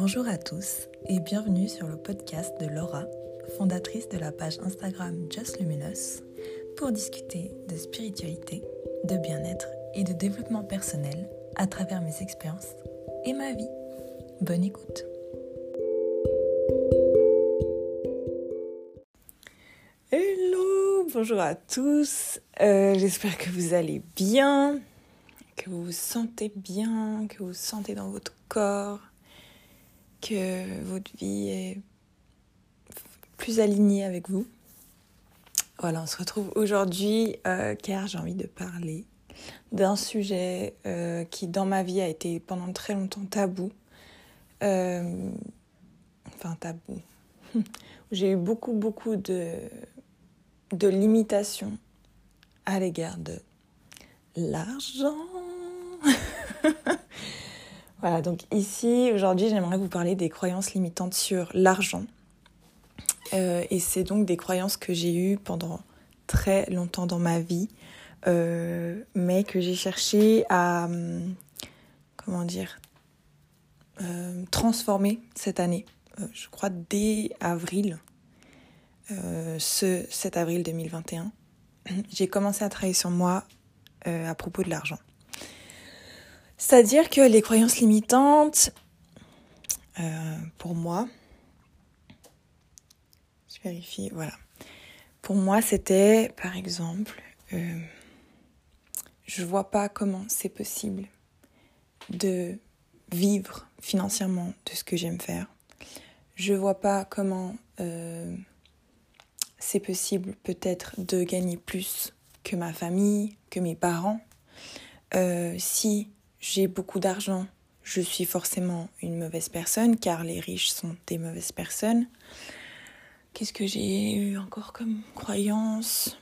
Bonjour à tous et bienvenue sur le podcast de Laura, fondatrice de la page Instagram Just Luminous, pour discuter de spiritualité, de bien-être et de développement personnel à travers mes expériences et ma vie. Bonne écoute. Hello, bonjour à tous. Euh, j'espère que vous allez bien, que vous vous sentez bien, que vous vous sentez dans votre corps, que votre vie est plus alignée avec vous. Voilà, on se retrouve aujourd'hui euh, car j'ai envie de parler d'un sujet euh, qui dans ma vie a été pendant très longtemps tabou. Euh, enfin tabou. j'ai eu beaucoup beaucoup de, de limitations à l'égard de l'argent. Voilà, donc ici, aujourd'hui, j'aimerais vous parler des croyances limitantes sur l'argent. Euh, et c'est donc des croyances que j'ai eues pendant très longtemps dans ma vie, euh, mais que j'ai cherché à, hum, comment dire, euh, transformer cette année. je crois dès avril, ce 7 avril 2021, j'ai commencé à travailler sur moi à propos de l'argent. C'est-à-dire que les croyances limitantes, euh, pour moi, je vérifie, voilà. Pour moi, c'était, par exemple, euh, je vois pas comment c'est possible de vivre financièrement de ce que j'aime faire. Je vois pas comment euh, c'est possible peut-être de gagner plus que ma famille, que mes parents. si j'ai beaucoup d'argent, je suis forcément une mauvaise personne, car les riches sont des mauvaises personnes. Qu'est-ce que j'ai eu encore comme croyance?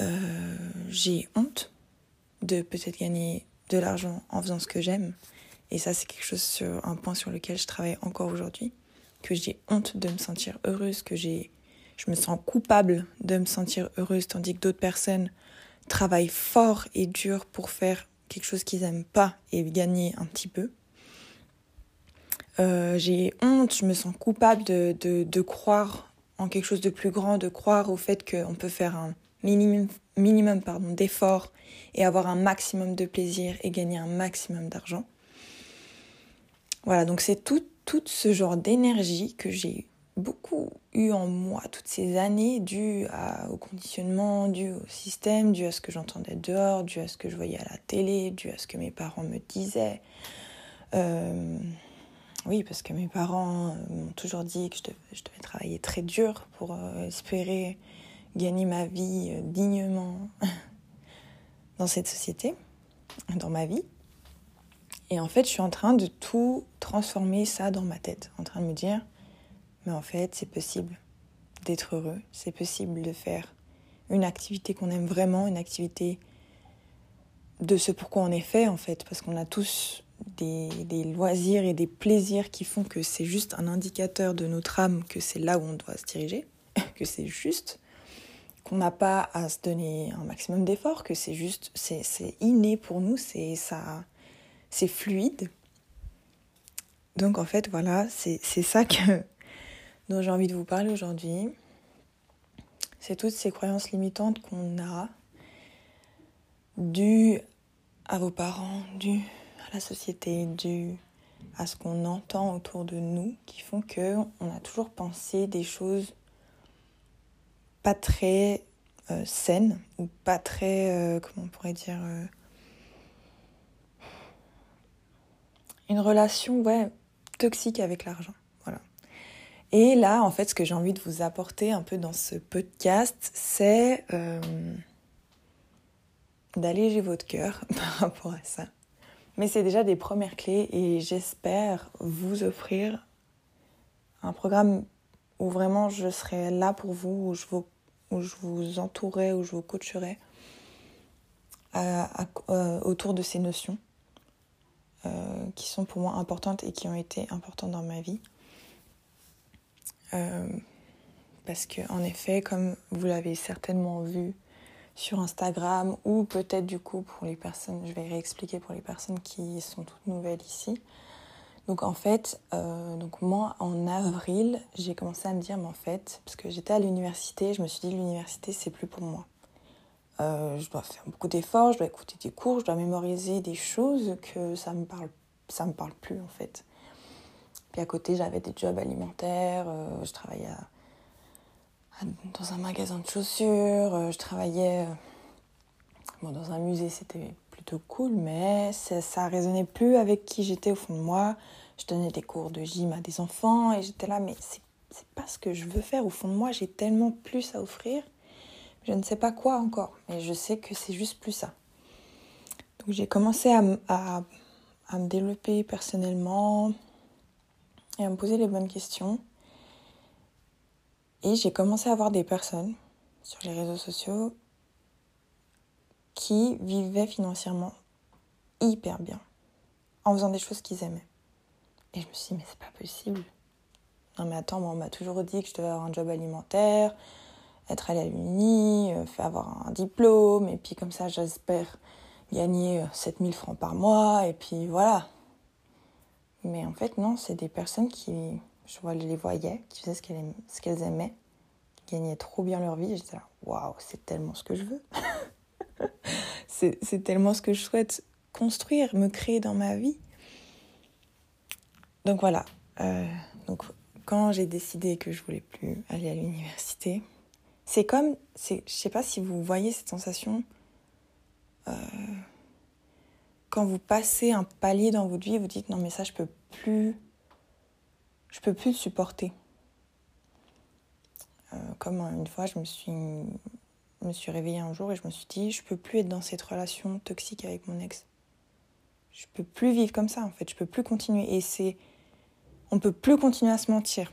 Euh, J'ai honte de peut-être gagner de l'argent en faisant ce que j'aime. Et ça, c'est quelque chose sur un point sur lequel je travaille encore aujourd'hui. Que j'ai honte de me sentir heureuse, que j'ai, je me sens coupable de me sentir heureuse, tandis que d'autres personnes travaillent fort et dur pour faire quelque chose qu'ils n'aiment pas et gagner un petit peu. Euh, j'ai honte, je me sens coupable de, de, croire en quelque chose de plus grand, de croire au fait qu'on peut faire un minimum, minimum d'efforts et avoir un maximum de plaisir et gagner un maximum d'argent. Voilà, donc c'est tout, tout ce genre d'énergie que j'ai beaucoup eu en moi toutes ces années, dû au conditionnement, dû au système, dû à ce que j'entendais dehors, dû à ce que je voyais à la télé, dû à ce que mes parents me disaient. Euh, oui, parce que mes parents m'ont toujours dit que je devais, travailler très dur pour euh, espérer gagner ma vie euh, dignement dans cette société, dans ma vie. Et en fait, je suis en train de tout transformer ça dans ma tête, en train de me dire, mais en fait, c'est possible d'être heureux, c'est possible de faire une activité qu'on aime vraiment, une activité de ce pourquoi on est fait en fait, parce qu'on a tous des, loisirs et des plaisirs qui font que c'est juste un indicateur de notre âme, que c'est là où on doit se diriger, que c'est juste, qu'on n'a pas à se donner un maximum d'efforts, que c'est juste, c'est inné pour nous, c'est c'est fluide. Donc en fait, voilà, c'est ça que dont j'ai envie de vous parler aujourd'hui, c'est toutes ces croyances limitantes qu'on a dues à vos parents, dues à la société, dues à ce qu'on entend autour de nous, qui font que on a toujours pensé des choses pas très euh, saines ou pas très, euh, comment on pourrait dire, euh, une relation ouais toxique avec l'argent. Et là, en fait, ce que j'ai envie de vous apporter un peu dans ce podcast, c'est euh, d'alléger votre cœur par rapport à ça. Mais c'est déjà des premières clés et j'espère vous offrir un programme où vraiment je serai là pour vous, où je vous, où entourerai, où je vous coacherai euh, euh, autour de ces notions qui sont pour moi importantes et qui ont été importantes dans ma vie. Euh, parce que en effet, comme vous l'avez certainement vu sur Instagram, ou peut-être du coup pour les personnes, je vais réexpliquer pour les personnes qui sont toutes nouvelles ici. Donc en fait, euh, donc moi en avril, j'ai commencé à me dire, mais en fait, parce que j'étais à l'université, je me suis dit l'université c'est plus pour moi. Euh, je dois faire beaucoup d'efforts, je dois écouter des cours, je dois mémoriser des choses que ça me parle, ça me parle plus en fait. Puis à côté, j'avais des jobs alimentaires, euh, je travaillais dans un magasin de chaussures, je travaillais bon, dans un musée, c'était plutôt cool, mais ça, ça résonnait plus avec qui j'étais au fond de moi. Je donnais des cours de gym à des enfants et j'étais là, mais c'est pas ce que je veux faire. Au fond de moi, j'ai tellement plus à offrir. Je ne sais pas quoi encore, mais je sais que c'est juste plus ça. Donc j'ai commencé à, à, me développer personnellement et à me poser les bonnes questions. Et j'ai commencé à voir des personnes sur les réseaux sociaux qui vivaient financièrement hyper bien en faisant des choses qu'ils aimaient. Et je me suis dit, mais c'est pas possible. Non, mais attends, on m'a toujours dit que je devais avoir un job alimentaire, être à l'Uni, euh, avoir un diplôme, et puis comme ça, j'espère gagner 7000 euh, francs par mois, et puis voilà. Mais en fait, non, c'est des personnes qui, je les voyais, qui faisaient ce qu'elles aimaient, qui gagnaient trop bien leur vie, j'étais là, waouh, c'est tellement ce que je veux. c'est tellement ce que je souhaite construire, me créer dans ma vie. Donc voilà. Euh, donc quand j'ai décidé que je voulais plus aller à l'université, c'est comme, je sais pas si vous voyez cette sensation euh, quand vous passez un palier dans votre vie, vous dites non mais ça je peux plus, je peux plus le supporter. Euh, comme une fois je me suis me suis réveillée un jour et je me suis dit, je peux plus être dans cette relation toxique avec mon ex. Je peux plus vivre comme ça en fait, je peux plus continuer. Et c'est. On peut plus continuer à se mentir.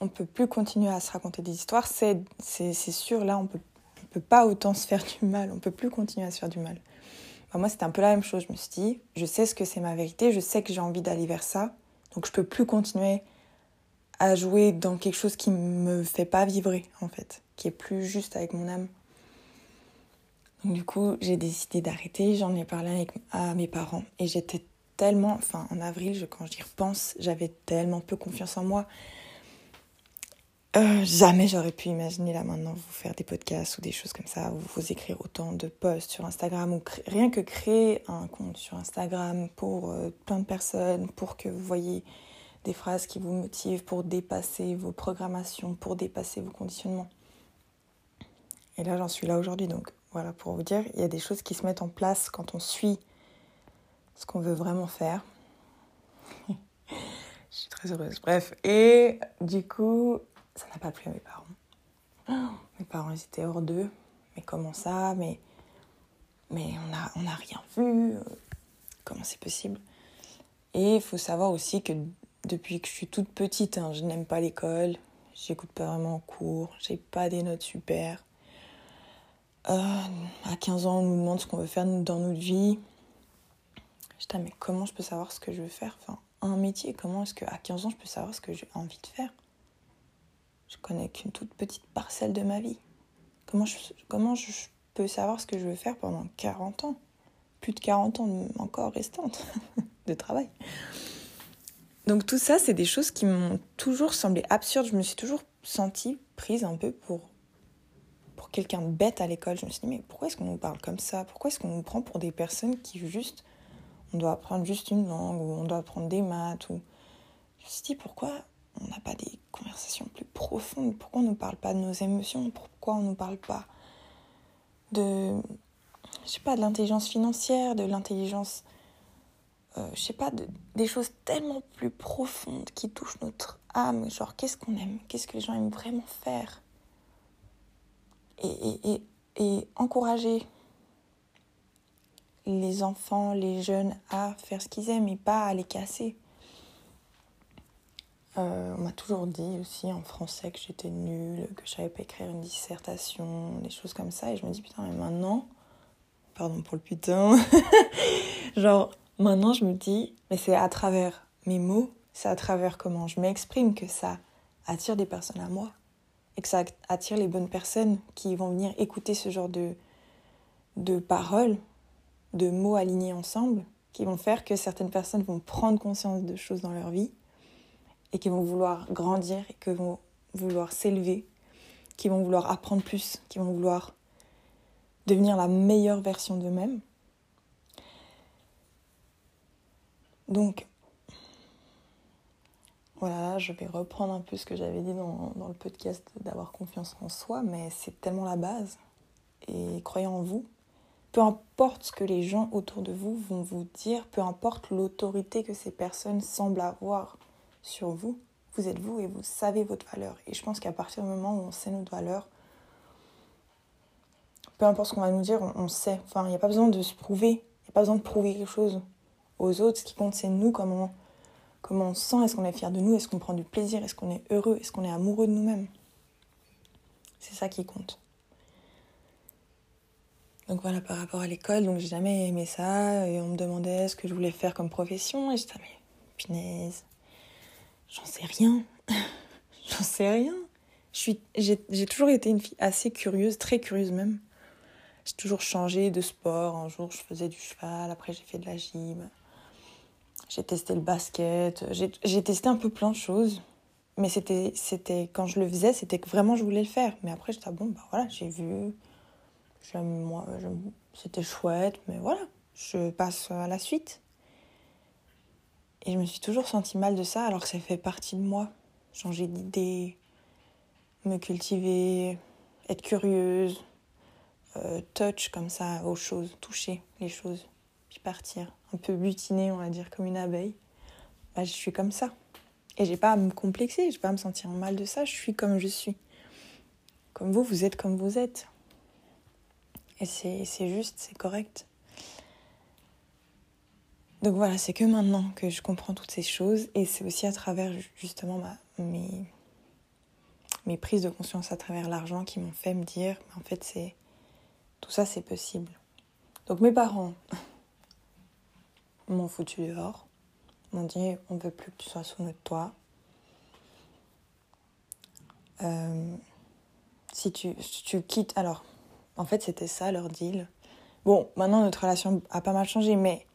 On peut plus continuer à se raconter des histoires. C'est, c'est, sûr, là, on peut, on peut pas autant se faire du mal. On peut plus continuer à se faire du mal. Moi, c'était un peu la même chose. Je me suis dit, je sais ce que c'est ma vérité, je sais que j'ai envie d'aller vers ça. Donc je peux plus continuer à jouer dans quelque chose qui me fait pas vibrer en fait qui est plus juste avec mon âme. Donc du coup, j'ai décidé d'arrêter, j'en ai parlé avec, à mes parents et j'étais tellement, enfin en avril, je, quand j'y repense, j'avais tellement peu confiance en moi. Euh, jamais j'aurais pu imaginer là maintenant vous faire des podcasts ou des choses comme ça, ou vous écrire autant de posts sur Instagram, ou rien que créer un compte sur Instagram pour euh, plein de personnes, pour que vous voyez des phrases qui vous motivent, pour dépasser vos programmations, pour dépasser vos conditionnements. Et là, j'en suis là aujourd'hui. Donc voilà, pour vous dire, il y a des choses qui se mettent en place quand on suit ce qu'on veut vraiment faire. Je suis très heureuse. Bref, et du coup, ça n'a pas plu à mes parents. mes parents, ils étaient hors d'eux. Mais comment ça? Mais, mais on n'a on a rien vu. Comment c'est possible? Et il faut savoir aussi que depuis que je suis toute petite, hein, je n'aime pas l'école. J'écoute pas vraiment en cours. J'ai pas des notes super. Euh, à 15 ans, on nous demande ce qu'on veut faire dans notre vie. Je dis, mais comment je peux savoir ce que je veux faire? Enfin, un métier, comment est-ce qu'à 15 ans, je peux savoir ce que j'ai envie de faire? Je connais qu'une toute petite parcelle de ma vie. Comment je, peux savoir ce que je veux faire pendant 40 ans? Plus de 40 ans encore restantes de travail. Donc tout ça, c'est des choses qui m'ont toujours semblé absurdes. Je me suis toujours sentie prise un peu pour quelqu'un de bête à l'école. Je me suis dit, mais pourquoi est-ce qu'on nous parle comme ça? Pourquoi est-ce qu'on nous prend pour des personnes qui juste, on doit apprendre juste une langue ou on doit apprendre des maths ou... Je me suis dit, pourquoi on n'a pas des conversations plus profondes Pourquoi on ne nous parle pas de nos émotions? Pourquoi on ne parle pas de, je sais pas, de l'intelligence financière, de l'intelligence, euh, je sais pas, de, des choses tellement plus profondes qui touchent notre âme? Genre, qu'est-ce qu'on aime? Qu'est-ce que les gens aiment vraiment faire? Et, et, encourager les enfants, les jeunes à faire ce qu'ils aiment et pas à les casser. Euh, on m'a toujours dit aussi en français que j'étais nulle, que je savais pas écrire une dissertation, des choses comme ça. Et je me dis, putain, mais maintenant, pardon pour le putain, genre, maintenant je me dis, mais c'est à travers mes mots, c'est à travers comment je m'exprime que ça attire des personnes à moi et que ça attire les bonnes personnes qui vont venir écouter ce genre de, de paroles, de mots alignés ensemble qui vont faire que certaines personnes vont prendre conscience de choses dans leur vie et qui vont vouloir grandir et qui vont vouloir s'élever, qui vont vouloir apprendre plus, qui vont vouloir devenir la meilleure version d'eux-mêmes. Donc, voilà, je vais reprendre un peu ce que j'avais dit dans, dans le podcast d'avoir confiance en soi, mais c'est tellement la base. Et croyez en vous. Peu importe ce que les gens autour de vous vont vous dire, peu importe l'autorité que ces personnes semblent avoir sur vous, vous êtes vous et vous savez votre valeur. Et je pense qu'à partir du moment où on sait notre valeur, peu importe ce qu'on va nous dire, on, sait. Enfin, il n'y a pas besoin de se prouver. Il n'y a pas besoin de prouver quelque chose aux autres. Ce qui compte, c'est nous, comment, comment on sent. Est-ce qu'on est fier de nous? Est-ce qu'on prend du plaisir? Est-ce qu'on est heureux? Est-ce qu'on est amoureux de nous-mêmes? C'est ça qui compte. Donc voilà, par rapport à l'école, j'ai jamais aimé ça. Et on me demandait ce que je voulais faire comme profession. Et j'étais, mais punaise, j'en sais rien. j'en sais rien. J'ai toujours été une fille assez curieuse, très curieuse même. J'ai toujours changé de sport. Un jour, je faisais du cheval. Après, j'ai fait de la gym. J'ai testé le basket. J'ai testé un peu plein de choses. Mais c'était, quand je le faisais, c'était que vraiment je voulais le faire. Mais après, j'étais, ah bon, bah voilà, j'ai vu moi, c'était chouette, mais voilà, je passe à la suite. Et je me suis toujours sentie mal de ça alors que ça fait partie de moi. Changer d'idée, me cultiver, être curieuse, euh, touch comme ça aux choses, toucher les choses, puis partir. Un peu butiner, on va dire, comme une abeille. Bah, je suis comme ça. Et j'ai pas à me complexer, j'ai pas à me sentir mal de ça, je suis comme je suis. Comme vous, vous êtes comme vous êtes. Et c'est juste, c'est correct. Donc voilà, c'est que maintenant que je comprends toutes ces choses. Et c'est aussi à travers justement ma, mes, prises de conscience à travers l'argent qui m'ont fait me dire, en fait, c'est tout ça, c'est possible. Donc mes parents m'ont foutu dehors, m'ont dit, on veut plus que tu sois sous notre toit. Euh, si tu, si tu quittes, alors en fait, c'était ça leur deal. Bon, maintenant notre relation a pas mal changé, mais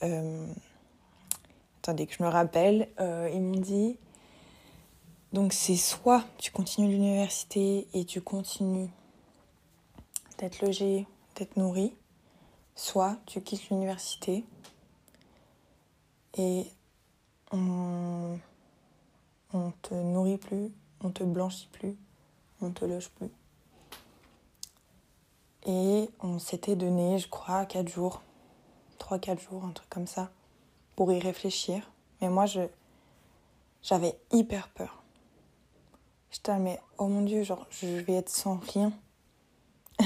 attendez que je me rappelle, euh, ils m'ont dit donc c'est soit tu continues l'université et tu continues d'être logé, d'être nourri, soit tu quittes l'université et on, on te nourrit plus, on te blanchit plus, on te loge plus. Et on s'était donné, je crois, 4 jours, 3-4 jours, un truc comme ça, pour y réfléchir. Mais moi, je, j'avais hyper peur. J'étais, mais oh mon Dieu, genre, je vais être sans rien.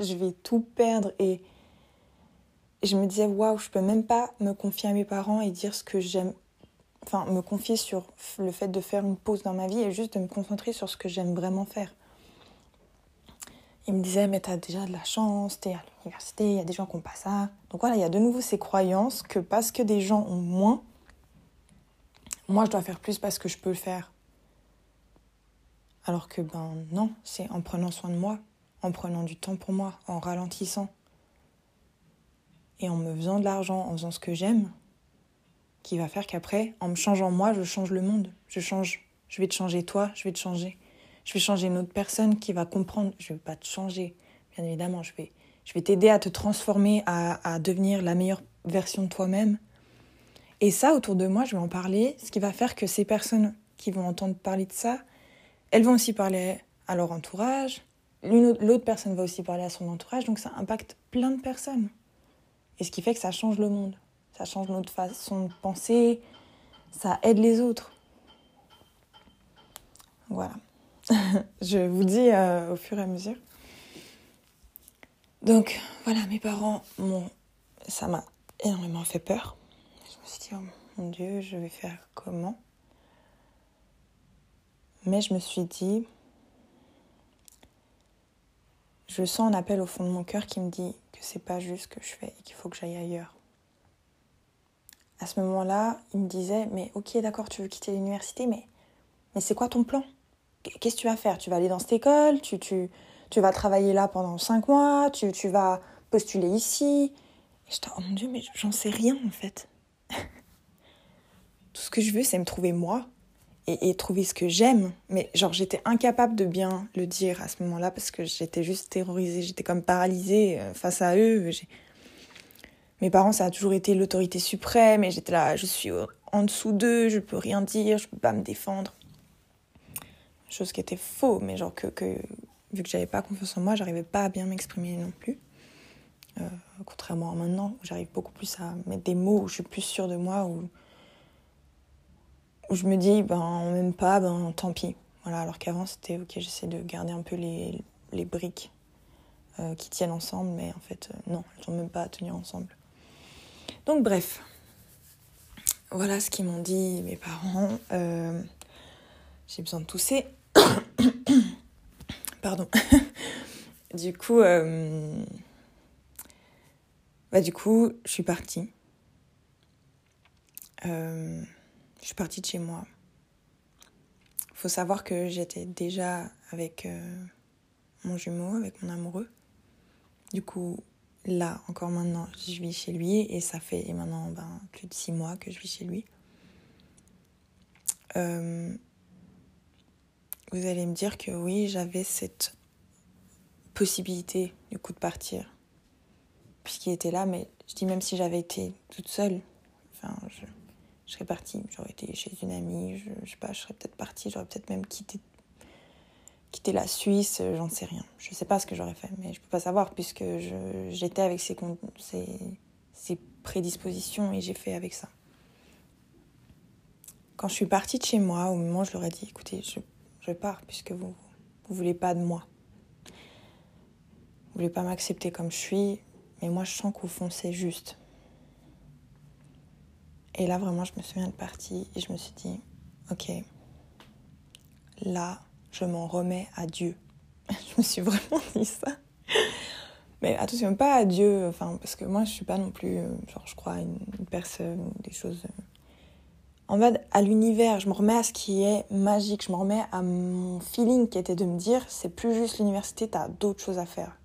je vais tout perdre. Et, je me disais, waouh, je peux même pas me confier à mes parents et dire ce que j'aime. Enfin, me confier sur le fait de faire une pause dans ma vie et juste de me concentrer sur ce que j'aime vraiment faire il me disait, mais t'as déjà de la chance, t'es à l'université, il y a des gens qui n'ont pas ça. Donc voilà, il y a de nouveau ces croyances que parce que des gens ont moins, moi je dois faire plus parce que je peux le faire. Alors que ben non, c'est en prenant soin de moi, en prenant du temps pour moi, en ralentissant et en me faisant de l'argent, en faisant ce que j'aime, qui va faire qu'après, en me changeant moi, je change le monde. Je change, je vais te changer toi, je vais te changer je vais changer une autre personne qui va comprendre. Je ne vais pas te changer, bien évidemment. Je vais, je vais t'aider à te transformer, à, à devenir la meilleure version de toi-même. Et ça, autour de moi, je vais en parler, ce qui va faire que ces personnes qui vont entendre parler de ça, elles vont aussi parler à leur entourage. L'autre personne va aussi parler à son entourage, donc ça impacte plein de personnes. Et ce qui fait que ça change le monde. Ça change notre façon de penser, ça aide les autres. Voilà. je vous dis euh, au fur et à mesure. Donc voilà, mes parents, ça m'a énormément fait peur. Je me suis dit, oh mon Dieu, je vais faire comment? Mais je me suis dit, je sens un appel au fond de mon cœur qui me dit que c'est pas juste ce que je fais et qu'il faut que j'aille ailleurs. À ce moment-là, il me disait, mais ok, d'accord, tu veux quitter l'université, mais, mais c'est quoi ton plan? Qu'est-ce que tu vas faire? Tu vas aller dans cette école, tu, tu, tu vas travailler là pendant cinq mois, tu, tu vas postuler ici? J'étais, oh mon dieu, mais j'en sais rien en fait. Tout ce que je veux, c'est me trouver moi et, trouver ce que j'aime. Mais genre, j'étais incapable de bien le dire à ce moment-là parce que j'étais juste terrorisée, j'étais comme paralysée euh, face à eux. Mes parents, ça a toujours été l'autorité suprême et j'étais là, je suis en dessous d'eux, je peux rien dire, je peux pas me défendre. Chose qui était faux, mais genre que, vu que j'avais pas confiance en moi, j'arrivais pas à bien m'exprimer non plus. Euh, contrairement à maintenant, où j'arrive beaucoup plus à mettre des mots, où je suis plus sûre de moi, où, où je me dis, ben, on m'aime pas, ben, tant pis. Voilà, alors qu'avant, c'était, ok, j'essaie de garder un peu les, les briques euh, qui tiennent ensemble, mais en fait, euh, non, elles sont même pas à tenir ensemble. Donc, bref, voilà ce qu'ils m'ont dit mes parents. J'ai besoin de tousser. Pardon. du coup, bah, du coup, je suis partie. Euh, je suis partie de chez moi. Il faut savoir que j'étais déjà avec euh, mon jumeau, avec mon amoureux. Du coup, là, encore maintenant, je vis chez lui et ça fait maintenant ben, plus de six mois que je vis chez lui. Euh, vous allez me dire que oui, j'avais cette possibilité du coup de partir puisqu'il était là, mais je dis même si j'avais été toute seule, enfin, je, serais partie, j'aurais été chez une amie, je, je sais pas, je serais peut-être partie, j'aurais peut-être même quitté, la Suisse, j'en sais rien. Je sais pas ce que j'aurais fait, mais je peux pas savoir puisque j'étais avec ces, ces prédispositions et j'ai fait avec ça. Quand je suis partie de chez moi, au moment où je leur ai dit, écoutez, je, je pars puisque vous vous voulez pas de moi. Vous voulez pas m'accepter comme je suis, mais moi, je sens qu'au fond, c'est juste. Et là, vraiment, je me souviens de partie et je me suis dit, ok, là, je m'en remets à Dieu. je me suis vraiment dit ça. Mais attention, pas à Dieu, enfin, parce que moi, je suis pas non plus, euh, genre, je crois, une, une personne, des choses. En mode à l'univers, je me remets à ce qui est magique, je me remets à mon feeling qui était de me dire, c'est plus juste l'université, t'as d'autres choses à faire.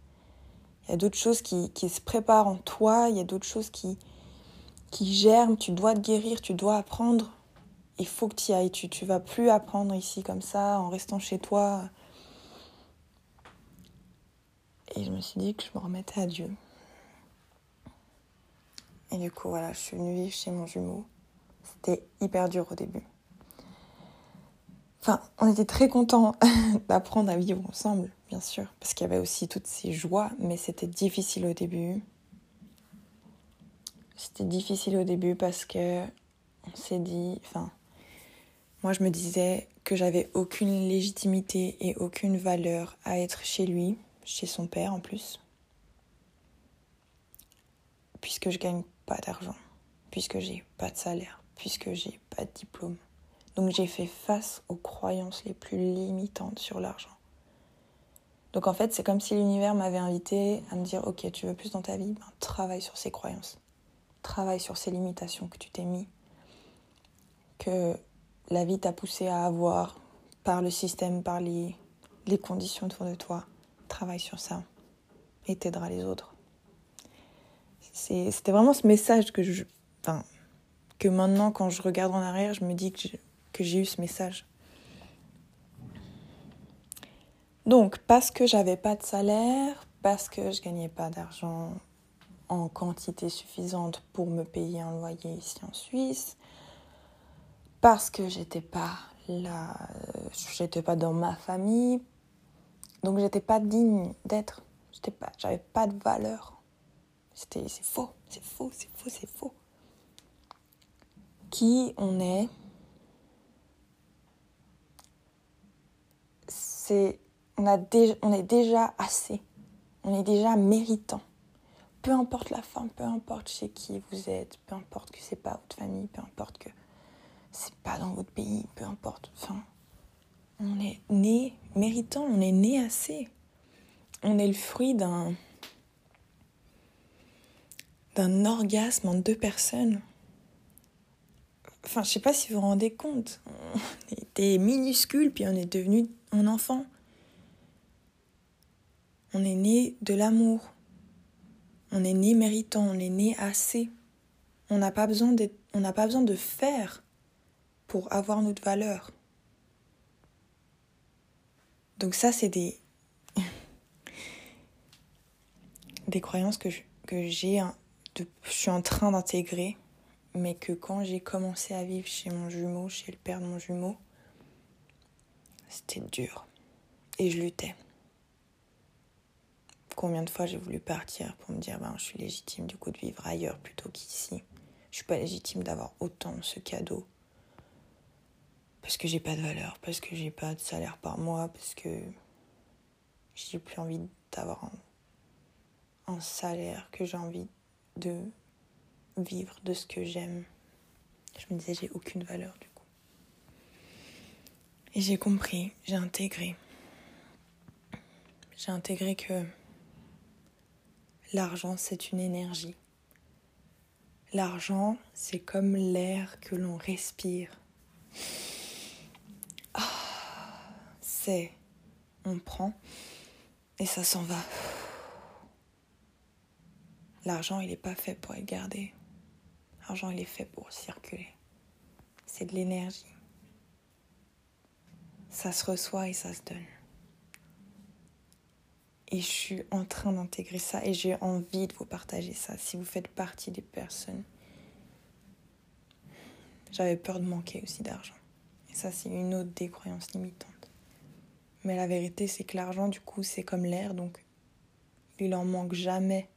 Il y a d'autres choses qui, qui, se préparent en toi, il y a d'autres choses qui, qui germent, tu dois te guérir, tu dois apprendre. Il faut que tu y ailles, tu ne vas plus apprendre ici comme ça, en restant chez toi. Et je me suis dit que je me remettais à Dieu. Et du coup, voilà, je suis venue chez mon jumeau. C'était hyper dur au début. Enfin, on était très contents d'apprendre à vivre ensemble bien sûr, parce qu'il y avait aussi toutes ces joies, mais c'était difficile au début. C'était difficile au début parce que on s'est dit, enfin, moi je me disais que j'avais aucune légitimité et aucune valeur à être chez lui, chez son père en plus, puisque je gagne pas d'argent, puisque j'ai pas de salaire, puisque j'ai pas de diplôme. Donc j'ai fait face aux croyances les plus limitantes sur l'argent. Donc en fait, c'est comme si l'univers m'avait invité à me dire Ok, tu veux plus dans ta vie? Ben, Travaille sur ces croyances. Travaille sur ces limitations que tu t'es mis, que la vie t'a poussé à avoir par le système, par les, conditions autour de toi. Travaille sur ça et t'aidera les autres. C'était vraiment ce message que je. Que maintenant, quand je regarde en arrière, je me dis que j'ai eu ce message. Donc, parce que j'avais pas de salaire, parce que je gagnais pas d'argent en quantité suffisante pour me payer un loyer ici en Suisse, parce que j'étais pas là, j'étais pas dans ma famille, donc j'étais pas digne d'être, j'étais pas, j'avais pas de valeur. C'était, c'est faux, c'est faux, c'est faux, c'est faux. Qui on est, c'est on, on est déjà assez. On est déjà méritant. Peu importe la forme, peu importe chez qui vous êtes, peu importe que c'est pas votre famille, peu importe que c'est pas dans votre pays, peu importe. Enfin, on est né méritant, on est né assez. On est le fruit d'un d'un orgasme en deux personnes. Enfin, je sais pas si vous vous rendez compte. On était minuscule, puis on est devenu un enfant. On est né de l'amour. On est né méritant, on est né assez. On n'a pas besoin on pas besoin de faire pour avoir notre valeur. Donc ça, c'est des des croyances que que j'ai je suis en train d'intégrer, mais que quand j'ai commencé à vivre chez mon jumeau, chez le père de mon jumeau, c'était dur. Et je luttais. Combien de fois j'ai voulu partir pour me dire ben, je suis légitime du coup de vivre ailleurs plutôt qu'ici. Je suis pas légitime d'avoir autant ce cadeau. Parce que j'ai pas de valeur, parce que j'ai pas de salaire par mois, parce que j'ai plus envie d'avoir un, un salaire que j'ai envie de vivre de ce que j'aime. Je me disais, j'ai aucune valeur du coup. Et j'ai compris, j'ai intégré. J'ai intégré que l'argent, c'est une énergie. L'argent, c'est comme l'air que l'on respire. Ah, c'est, on prend et ça s'en va. L'argent, il n'est pas fait pour être gardé. L'argent, il est fait pour circuler. C'est de l'énergie. Ça se reçoit et ça se donne. Et je suis en train d'intégrer ça et j'ai envie de vous partager ça. Si vous faites partie des personnes. J'avais peur de manquer aussi d'argent. Et ça, c'est une autre des croyances limitantes. Mais la vérité, c'est que l'argent, du coup, c'est comme l'air, donc il en manque jamais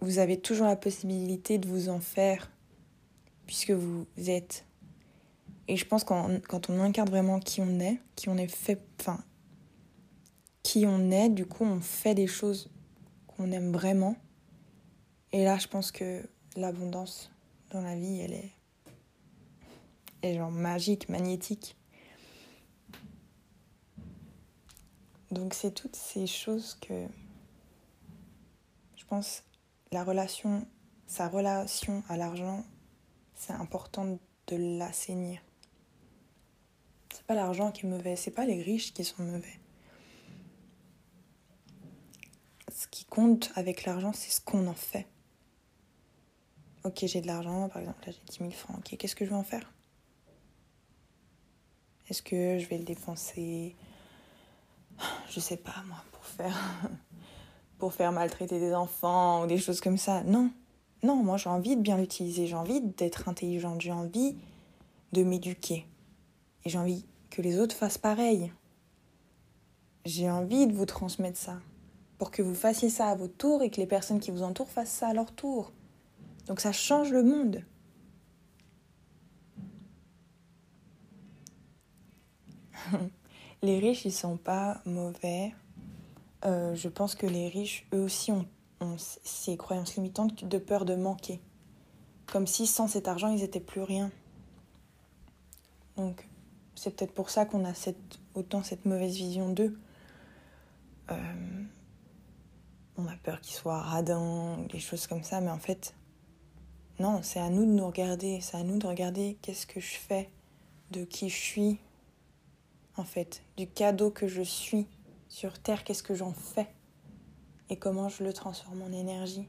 vous avez toujours la possibilité de vous en faire puisque vous êtes. Et je pense que quand on incarne vraiment qui on est, qui on est fait, enfin, qui on est, du coup, on fait des choses qu'on aime vraiment. Et là, je pense que l'abondance dans la vie, elle est, elle est genre magique, magnétique. Donc c'est toutes ces choses que je pense la relation, sa relation à l'argent, c'est important de l'assainir. C'est pas l'argent qui est mauvais, c'est pas les riches qui sont mauvais. Ce qui compte avec l'argent, c'est ce qu'on en fait. Ok, j'ai de l'argent, par exemple, là j'ai 10 000 francs. Ok, qu'est-ce que je vais en faire? Est-ce que je vais le dépenser? Je sais pas, moi, pour faire pour faire maltraiter des enfants ou des choses comme ça. Non, non, moi j'ai envie de bien l'utiliser, j'ai envie d'être intelligente, j'ai envie de m'éduquer. Et j'ai envie que les autres fassent pareil. J'ai envie de vous transmettre ça, pour que vous fassiez ça à votre tour et que les personnes qui vous entourent fassent ça à leur tour. Donc ça change le monde. les riches, ils sont pas mauvais euh, je pense que les riches, eux aussi, ont, ces croyances limitantes de peur de manquer. Comme si sans cet argent, ils n'étaient plus rien. Donc, c'est peut-être pour ça qu'on a cette, autant cette mauvaise vision d'eux. Euh, on a peur qu'ils soient radins, des choses comme ça, mais en fait, non, c'est à nous de nous regarder, c'est à nous de regarder qu'est-ce que je fais, de qui je suis, en fait, du cadeau que je suis sur Terre, qu'est-ce que j'en fais et comment je le transforme en énergie,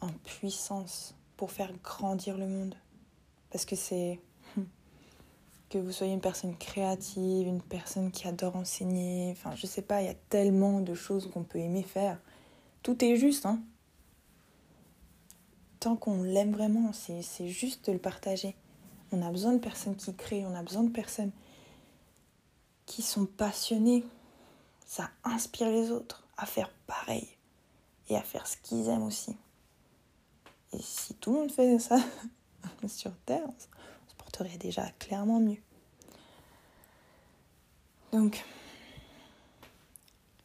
en puissance pour faire grandir le monde. Parce que c'est que vous soyez une personne créative, une personne qui adore enseigner, enfin je sais pas, il y a tellement de choses qu'on peut aimer faire. Tout est juste, hein. Tant qu'on l'aime vraiment, c'est juste de le partager. On a besoin de personnes qui créent, on a besoin de personnes qui sont passionnées, ça inspire les autres à faire pareil et à faire ce qu'ils aiment aussi. Et si tout le monde faisait ça sur Terre, on se porterait déjà clairement mieux. Donc,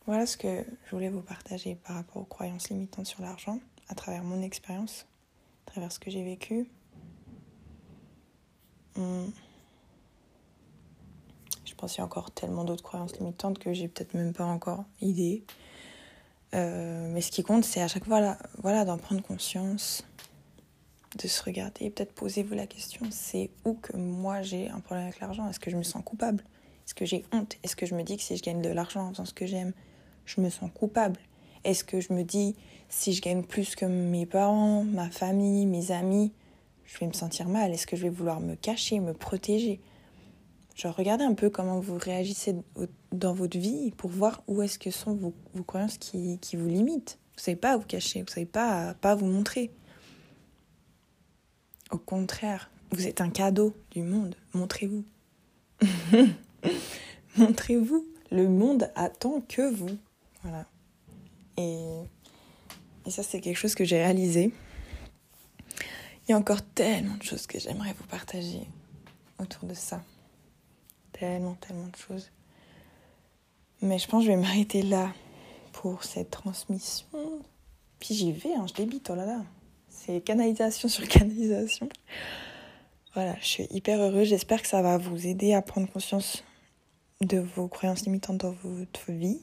voilà ce que je voulais vous partager par rapport aux croyances limitantes sur l'argent, à travers mon expérience, à travers ce que j'ai vécu. Pense y a encore tellement d'autres croyances limitantes que j'ai peut-être même pas encore idée. Euh, mais ce qui compte, c'est à chaque fois voilà, d'en prendre conscience, de se regarder, peut-être posez-vous la question, c'est où que moi j'ai un problème avec l'argent? Est-ce que je me sens coupable? Est-ce que j'ai honte? Est-ce que je me dis que si je gagne de l'argent en faisant ce que j'aime, je me sens coupable? Est-ce que je me dis, si je gagne plus que mes parents, ma famille, mes amis, je vais me sentir mal? Est-ce que je vais vouloir me cacher, me protéger? Genre, regardez un peu comment vous réagissez dans votre vie pour voir où est-ce que sont vos, vos croyances qui, qui, vous limitent. Vous savez pas vous cacher, vous savez pas, pas vous montrer. Au contraire, vous êtes un cadeau du monde. Montrez-vous. Montrez-vous. Le monde attend que vous. Voilà. Et, et ça, c'est quelque chose que j'ai réalisé. Il y a encore tellement de choses que j'aimerais vous partager autour de ça. Tellement, tellement de choses. Mais je pense que je vais m'arrêter là pour cette transmission. Puis j'y vais, hein, je débite, oh là là. C'est canalisation sur canalisation. Voilà, je suis hyper heureuse. J'espère que ça va vous aider à prendre conscience de vos croyances limitantes dans votre vie.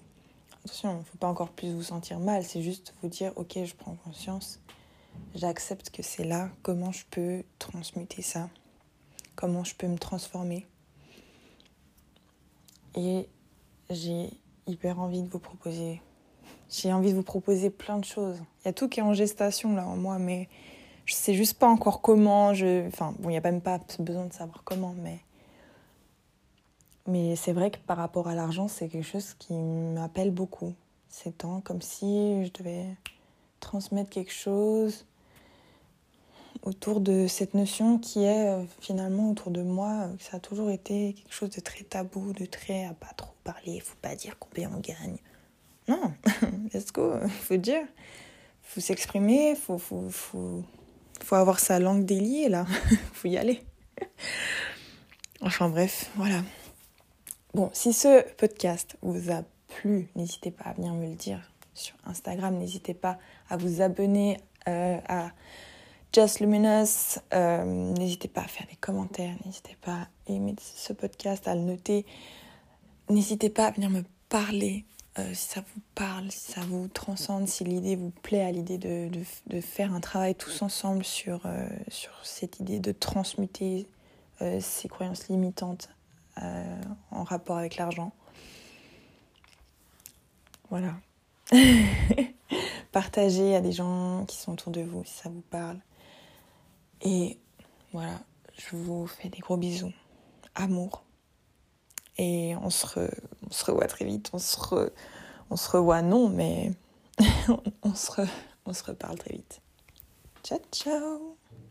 Attention, il ne faut pas encore plus vous sentir mal, c'est juste vous dire, ok, je prends conscience, j'accepte que c'est là, comment je peux transmuter ça, comment je peux me transformer? Et j'ai hyper envie de vous proposer, j'ai envie de vous proposer plein de choses. Il y a tout qui est en gestation là en moi, mais je sais juste pas encore comment. Enfin, bon, il n'y a même pas besoin de savoir comment, mais mais c'est vrai que par rapport à l'argent, c'est quelque chose qui m'appelle beaucoup ces temps, comme si je devais transmettre quelque chose autour de cette notion qui est euh, finalement autour de moi, que ça a toujours été quelque chose de très tabou, de très à pas trop parler, il faut pas dire combien on gagne. Non, let's go, faut dire, faut s'exprimer, faut, faut, faut, faut avoir sa langue déliée là, faut y aller. Enfin bref, voilà. Bon, si ce podcast vous a plu, n'hésitez pas à venir me le dire sur Instagram. N'hésitez pas à vous abonner euh, à Just Luminous. Euh, n'hésitez pas à faire des commentaires. N'hésitez pas à aimer ce podcast, à le noter. N'hésitez pas à venir me parler euh, si ça vous parle, si ça vous transcende, si l'idée vous plaît à l'idée de, faire un travail tous ensemble sur, sur cette idée de transmuter ces croyances limitantes euh, en rapport avec l'argent. Voilà. Partagez à des gens qui sont autour de vous si ça vous parle. Et voilà, je vous fais des gros bisous. Amour. Et on se, revoit très vite. On se, on se revoit, non, mais on, se on se reparle très vite. Ciao, ciao